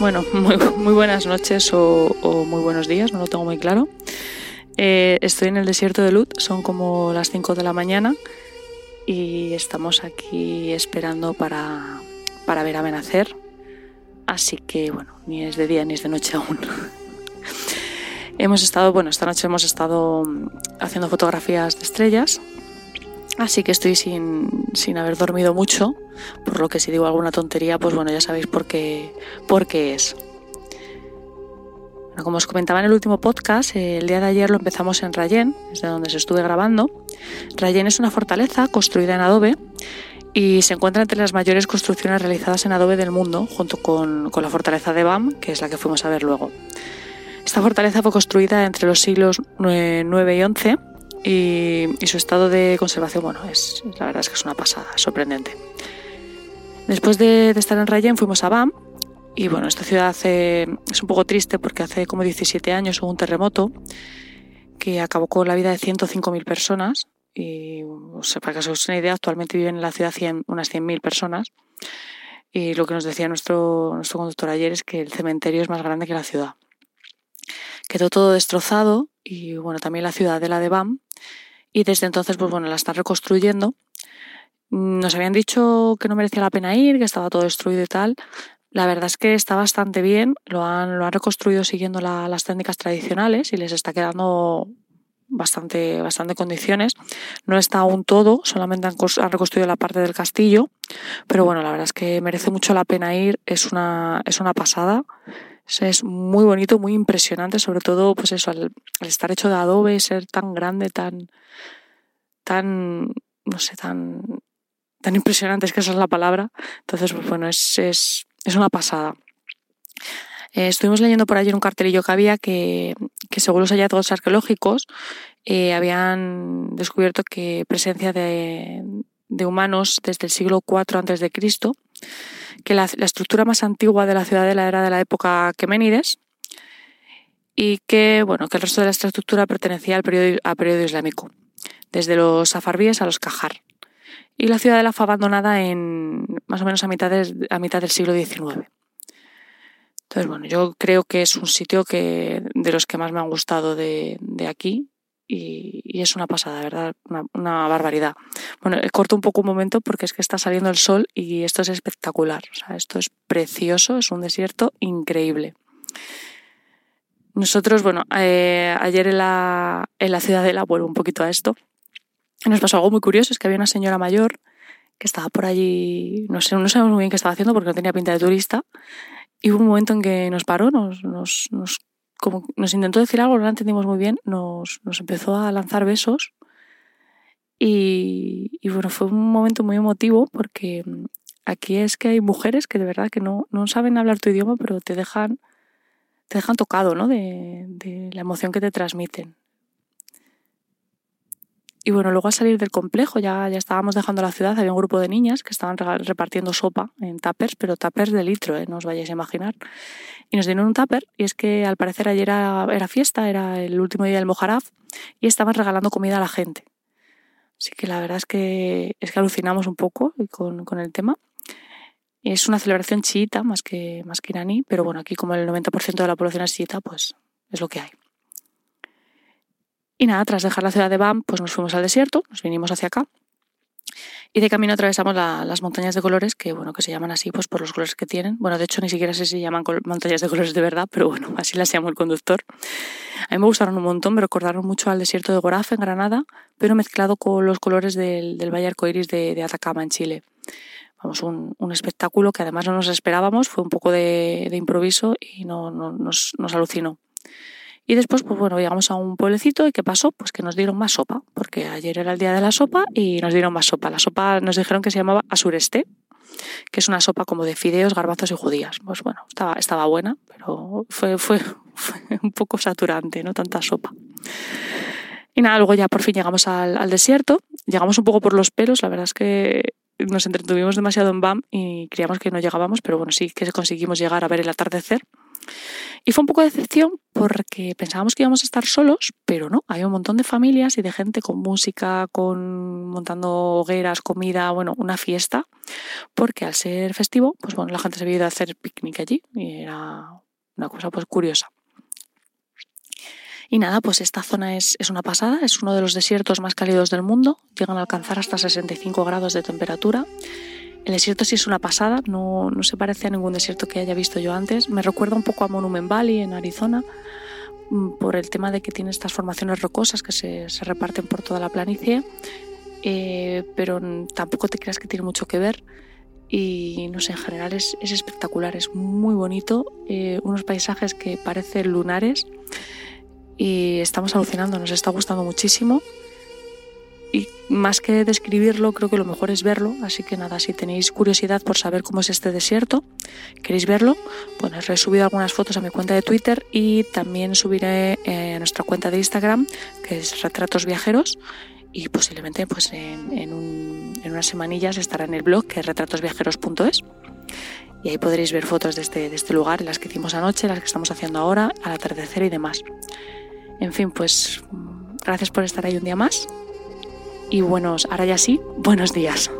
Bueno, muy, buenas noches o, muy buenos días, no lo tengo muy claro. Eh, estoy en el desierto de Lut, son como las 5 de la mañana y estamos aquí esperando para, para ver a nacer. Así que bueno, ni es de día ni es de noche aún. hemos estado, bueno, esta noche hemos estado haciendo fotografías de estrellas Así que estoy sin, sin, haber dormido mucho, por lo que si digo alguna tontería, pues bueno, ya sabéis por qué, por qué es. como os comentaba en el último podcast, el día de ayer lo empezamos en Rayen, desde donde se estuve grabando. Rayen es una fortaleza construida en adobe y se encuentra entre las mayores construcciones realizadas en adobe del mundo, junto con, con la fortaleza de Bam, que es la que fuimos a ver luego. Esta fortaleza fue construida entre los siglos 9 y 11 y, su estado de conservación, bueno, es, la verdad es que es una pasada, sorprendente. Después de, estar en Rayen fuimos a BAM y bueno, esta ciudad es un poco triste porque hace como 17 años hubo un terremoto que acabó con la vida de 105.000 personas y para que os hagáis una idea, actualmente viven en la ciudad unas 100.000 personas y lo que nos decía nuestro, nuestro conductor ayer es que el cementerio es más grande que la ciudad. Quedó todo destrozado y bueno, también la ciudadela de BAM y desde entonces, pues bueno, la están reconstruyendo. Nos habían dicho que no merecía la pena ir, que estaba todo destruido y tal. La verdad es que está bastante bien, lo han, lo han reconstruido siguiendo las técnicas tradicionales y les está quedando bastante, bastante condiciones. No está aún todo, solamente han, han, reconstruido la parte del castillo, pero bueno, la verdad es que merece mucho la pena ir, es una, es una pasada. Es muy bonito, muy impresionante, sobre todo, pues eso, al, estar hecho de adobe, ser tan grande, tan, tan, no sé, tan, tan impresionante, es que esa es la palabra. Entonces, pues bueno, es, es, es una pasada. Eh, estuvimos leyendo por allí un cartelillo que había que, que según los hallazgos arqueológicos eh, habían descubierto que presencia de, de humanos desde el siglo IV Cristo que la, estructura más antigua de la ciudadela era de la época Queménides y que, bueno, que el resto de la estructura pertenecía al periodo, periodo islámico, desde los safarbíes a los Cajar. Y la ciudadela fue abandonada en más o menos a mitad, a mitad del siglo XIX. Entonces, bueno, yo creo que es un sitio que, de los que más me han gustado de aquí y, es una pasada, ¿verdad? Una, barbaridad. Bueno, corto un poco un momento porque es que está saliendo el sol y esto es espectacular. O sea, esto es precioso, es un desierto increíble. Nosotros, bueno, eh, ayer en la, en la ciudadela, vuelvo un poquito a esto, nos pasó algo muy curioso, es que había una señora mayor que estaba por allí, no sé, no sabemos muy bien qué estaba haciendo porque no tenía pinta de turista, y hubo un momento en que nos paró, nos, nos, nos como nos intentó decir algo, no lo entendimos muy bien, nos, nos empezó a lanzar besos y, y, bueno, fue un momento muy emotivo porque mm, aquí es que hay mujeres que de verdad que no, no saben hablar tu idioma, pero te dejan, te dejan tocado ¿no? de, de la emoción que te transmiten. Y bueno, luego al salir del complejo ya, ya estábamos dejando la ciudad, había un grupo de niñas que estaban repartiendo sopa en tuppers, pero tuppers de litro, ¿eh? no os vayáis a imaginar. Y nos dieron un tupper y es que al parecer ayer era, era fiesta, era el último día del Mojaraf y estaban regalando comida a la gente. Así que la verdad es que, es que alucinamos un poco con, con el tema. Es una celebración chiita más que, más que iraní, pero bueno, aquí como el 90% de la población es chiita, pues es lo que hay. Y nada, tras dejar la ciudad de Bam, pues nos fuimos al desierto, nos vinimos hacia acá. Y de camino atravesamos las montañas de colores, que bueno, que se llaman así pues por los colores que tienen. Bueno, de hecho ni siquiera sé si se llaman montañas de colores de verdad, pero bueno, así las llamó el conductor. A mí me gustaron un montón, me recordaron mucho al desierto de Goraf en Granada, pero mezclado con los colores del, del Valle Arcoiris de, de, Atacama en Chile. Vamos, un, un, espectáculo que además no nos esperábamos, fue un poco de, de improviso y no, no, nos, nos alucinó. Y después, pues bueno, llegamos a un pueblecito y ¿qué pasó? Pues que nos dieron más sopa, porque ayer era el día de la sopa y nos dieron más sopa. La sopa nos dijeron que se llamaba asureste, que es una sopa como de fideos, garbanzos y judías. Pues bueno, estaba, estaba buena, pero fue, fue, un poco saturante, no tanta sopa. Y nada, luego ya por fin llegamos al, al, desierto, llegamos un poco por los pelos, la verdad es que nos entretuvimos demasiado en BAM y creíamos que no llegábamos, pero bueno, sí que conseguimos llegar a ver el atardecer Y fue un poco de decepción porque pensábamos que íbamos a estar solos, pero no, hay un montón de familias y de gente con música, con montando hogueras, comida, bueno, una fiesta, porque al ser festivo, pues bueno, la gente se había ido a hacer picnic allí y era una cosa pues curiosa. Y nada, pues esta zona es, es, una pasada, es uno de los desiertos más cálidos del mundo, llegan a alcanzar hasta 65 grados de temperatura el desierto sí es una pasada, no, no, se parece a ningún desierto que haya visto yo antes. Me recuerda un poco a Monument Valley en Arizona, mm, por el tema de que tiene estas formaciones rocosas que se, se reparten por toda la planicie, eh, pero tampoco te creas que tiene mucho que ver. Y no sé, en general es, es espectacular, es muy bonito, eh, unos paisajes que parecen lunares y estamos alucinando, nos está gustando muchísimo más que describirlo, creo que lo mejor es verlo. Así que nada, si tenéis curiosidad por saber cómo es este desierto, queréis verlo, bueno, he subido algunas fotos a mi cuenta de Twitter y también subiré a nuestra cuenta de Instagram, que es Retratos Viajeros, y posiblemente pues en, en, unas semanillas estará en el blog, que es retratosviajeros.es. Y ahí podréis ver fotos de este, de este lugar, las que hicimos anoche, las que estamos haciendo ahora, al atardecer y demás. En fin, pues gracias por estar ahí un día más y buenos, ahora ya sí, buenos días.